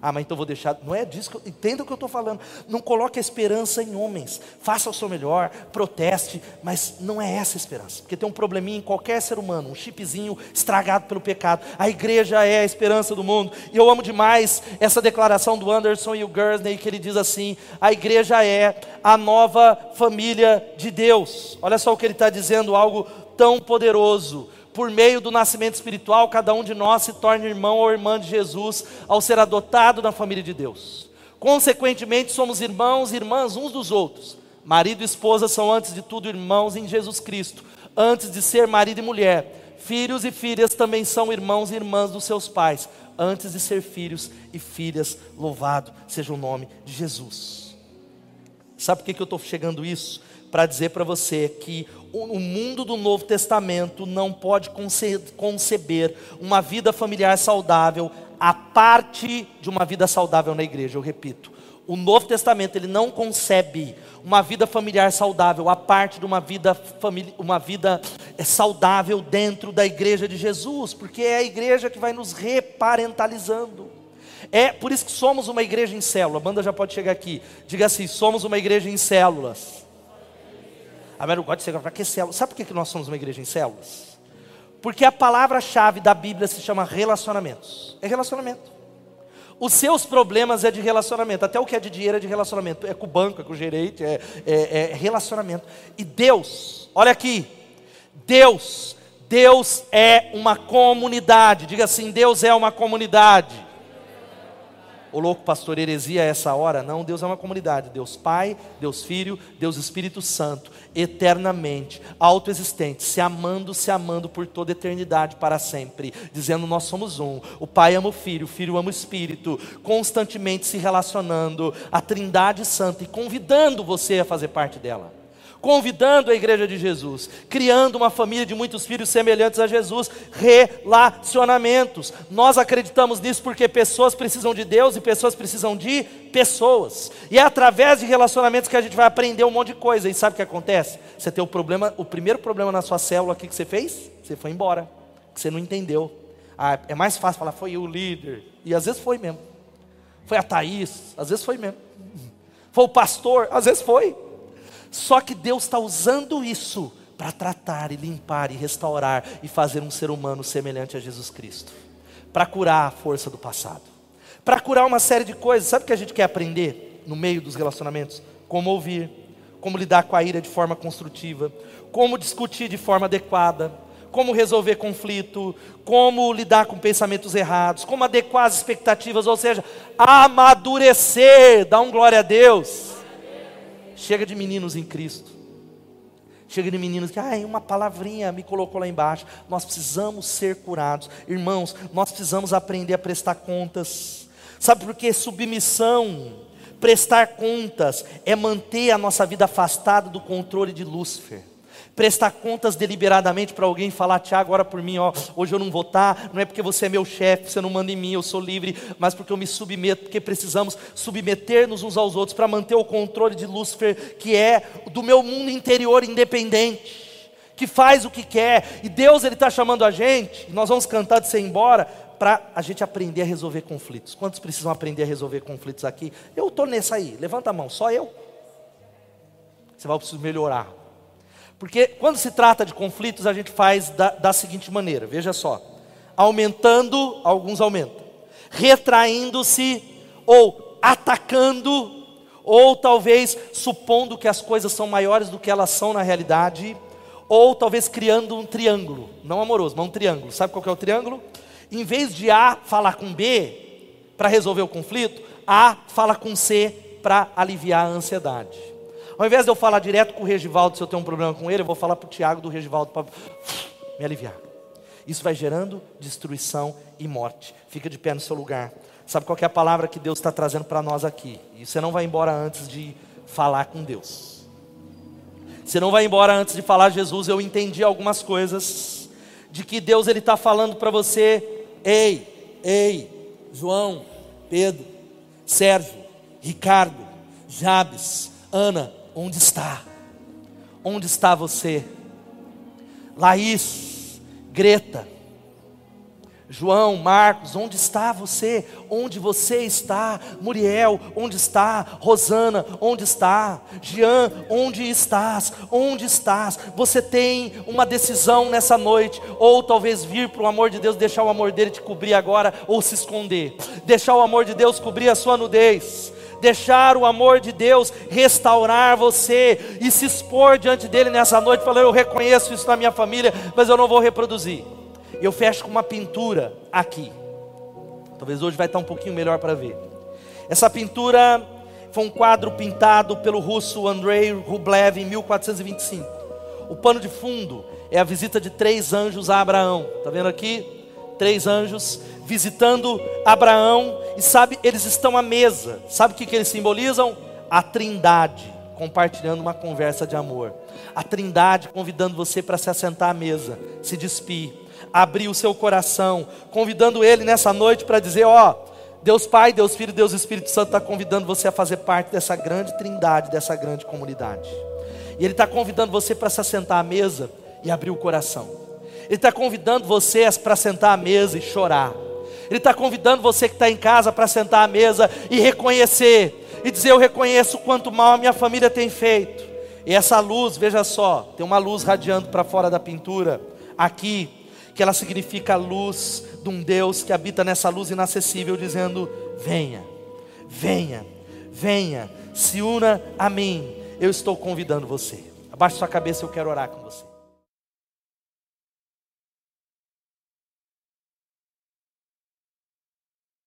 Ah, mas então vou deixar. Não é disso que eu. Entenda o que eu estou falando. Não coloque a esperança em homens. Faça o seu melhor, proteste, mas não é essa a esperança. Porque tem um probleminha em qualquer ser humano, um chipzinho estragado pelo pecado. A igreja é a esperança do mundo. E eu amo demais essa declaração do Anderson e o Gersney, que ele diz assim: a igreja é a nova família de Deus. Olha só o que ele está dizendo, algo tão poderoso por meio do nascimento espiritual, cada um de nós se torna irmão ou irmã de Jesus ao ser adotado na família de Deus. Consequentemente, somos irmãos e irmãs uns dos outros. Marido e esposa são, antes de tudo, irmãos em Jesus Cristo, antes de ser marido e mulher. Filhos e filhas também são irmãos e irmãs dos seus pais, antes de ser filhos e filhas. Louvado seja o nome de Jesus. Sabe por que, que eu estou chegando isso? Para dizer para você que o mundo do Novo Testamento não pode conceber uma vida familiar saudável a parte de uma vida saudável na igreja, eu repito. O Novo Testamento ele não concebe uma vida familiar saudável a parte de uma vida, uma vida eh, saudável dentro da igreja de Jesus, porque é a igreja que vai nos reparentalizando. É por isso que somos uma igreja em célula. A banda já pode chegar aqui. Diga assim: somos uma igreja em células. A Mary gosta de para que células? Sabe por que nós somos uma igreja em células? Porque a palavra-chave da Bíblia se chama relacionamentos. É relacionamento. Os seus problemas é de relacionamento. Até o que é de dinheiro é de relacionamento. É com o banco, é com o gerente, é, é, é relacionamento. E Deus, olha aqui. Deus, Deus é uma comunidade. Diga assim: Deus é uma comunidade. O louco pastor heresia a essa hora? Não, Deus é uma comunidade. Deus Pai, Deus Filho, Deus Espírito Santo, eternamente, autoexistente, se amando, se amando por toda eternidade para sempre, dizendo nós somos um. O Pai ama o Filho, o Filho ama o Espírito, constantemente se relacionando, a Trindade Santa e convidando você a fazer parte dela convidando a igreja de Jesus, criando uma família de muitos filhos semelhantes a Jesus, relacionamentos. Nós acreditamos nisso porque pessoas precisam de Deus e pessoas precisam de pessoas. E é através de relacionamentos que a gente vai aprender um monte de coisa. E sabe o que acontece? Você tem o problema, o primeiro problema na sua célula, o que você fez? Você foi embora, você não entendeu. Ah, é mais fácil falar, foi o líder. E às vezes foi mesmo. Foi a Thaís, às vezes foi mesmo. Foi o pastor, às vezes foi. Só que Deus está usando isso para tratar e limpar e restaurar e fazer um ser humano semelhante a Jesus Cristo, para curar a força do passado, para curar uma série de coisas. Sabe o que a gente quer aprender no meio dos relacionamentos? Como ouvir, como lidar com a ira de forma construtiva, como discutir de forma adequada, como resolver conflito, como lidar com pensamentos errados, como adequar as expectativas, ou seja, amadurecer, dá um glória a Deus. Chega de meninos em Cristo. Chega de meninos que, ai, uma palavrinha me colocou lá embaixo. Nós precisamos ser curados. Irmãos, nós precisamos aprender a prestar contas. Sabe por que submissão, prestar contas, é manter a nossa vida afastada do controle de Lúcifer prestar contas deliberadamente para alguém falar, Tiago, ora por mim, ó, hoje eu não vou estar, não é porque você é meu chefe, você não manda em mim, eu sou livre, mas porque eu me submeto, porque precisamos submeter-nos uns aos outros para manter o controle de Lúcifer, que é do meu mundo interior independente, que faz o que quer, e Deus ele está chamando a gente, nós vamos cantar de ser embora, para a gente aprender a resolver conflitos. Quantos precisam aprender a resolver conflitos aqui? Eu estou nessa aí, levanta a mão, só eu. Você vai precisar melhorar. Porque quando se trata de conflitos, a gente faz da, da seguinte maneira: veja só, aumentando, alguns aumentam, retraindo-se, ou atacando, ou talvez supondo que as coisas são maiores do que elas são na realidade, ou talvez criando um triângulo, não amoroso, mas um triângulo. Sabe qual é o triângulo? Em vez de A falar com B para resolver o conflito, A fala com C para aliviar a ansiedade. Ao invés de eu falar direto com o Regivaldo, se eu tenho um problema com ele, eu vou falar para o Tiago do Regivaldo para me aliviar. Isso vai gerando destruição e morte. Fica de pé no seu lugar. Sabe qual é a palavra que Deus está trazendo para nós aqui? E você não vai embora antes de falar com Deus. Você não vai embora antes de falar Jesus. Eu entendi algumas coisas de que Deus ele está falando para você. Ei, ei, João, Pedro, Sérgio, Ricardo, Jabes, Ana, onde está? Onde está você? Laís, Greta, João, Marcos, onde está você? Onde você está? Muriel, onde está? Rosana, onde está? Jean, onde estás? Onde estás? Você tem uma decisão nessa noite, ou talvez vir para o amor de Deus, deixar o amor dele te cobrir agora, ou se esconder, deixar o amor de Deus cobrir a sua nudez deixar o amor de Deus restaurar você e se expor diante dele nessa noite, falando: Eu reconheço isso na minha família, mas eu não vou reproduzir. Eu fecho com uma pintura aqui. Talvez hoje vai estar um pouquinho melhor para ver. Essa pintura foi um quadro pintado pelo russo Andrei Rublev em 1425. O pano de fundo é a visita de três anjos a Abraão. Está vendo aqui? Três anjos visitando Abraão e sabe, eles estão à mesa. Sabe o que, que eles simbolizam? A Trindade compartilhando uma conversa de amor. A Trindade convidando você para se assentar à mesa, se despir abrir o seu coração, convidando Ele nessa noite para dizer: Ó, Deus Pai, Deus Filho, Deus Espírito Santo está convidando você a fazer parte dessa grande trindade, dessa grande comunidade. E Ele está convidando você para se assentar à mesa e abrir o coração. Ele está convidando você para sentar à mesa e chorar. Ele está convidando você que está em casa para sentar à mesa e reconhecer, e dizer: Eu reconheço quanto mal a minha família tem feito. E essa luz, veja só, tem uma luz radiando para fora da pintura, aqui, que ela significa a luz de um Deus que habita nessa luz inacessível, dizendo: venha, venha, venha, se una a mim, eu estou convidando você. Abaixe sua cabeça, eu quero orar com você.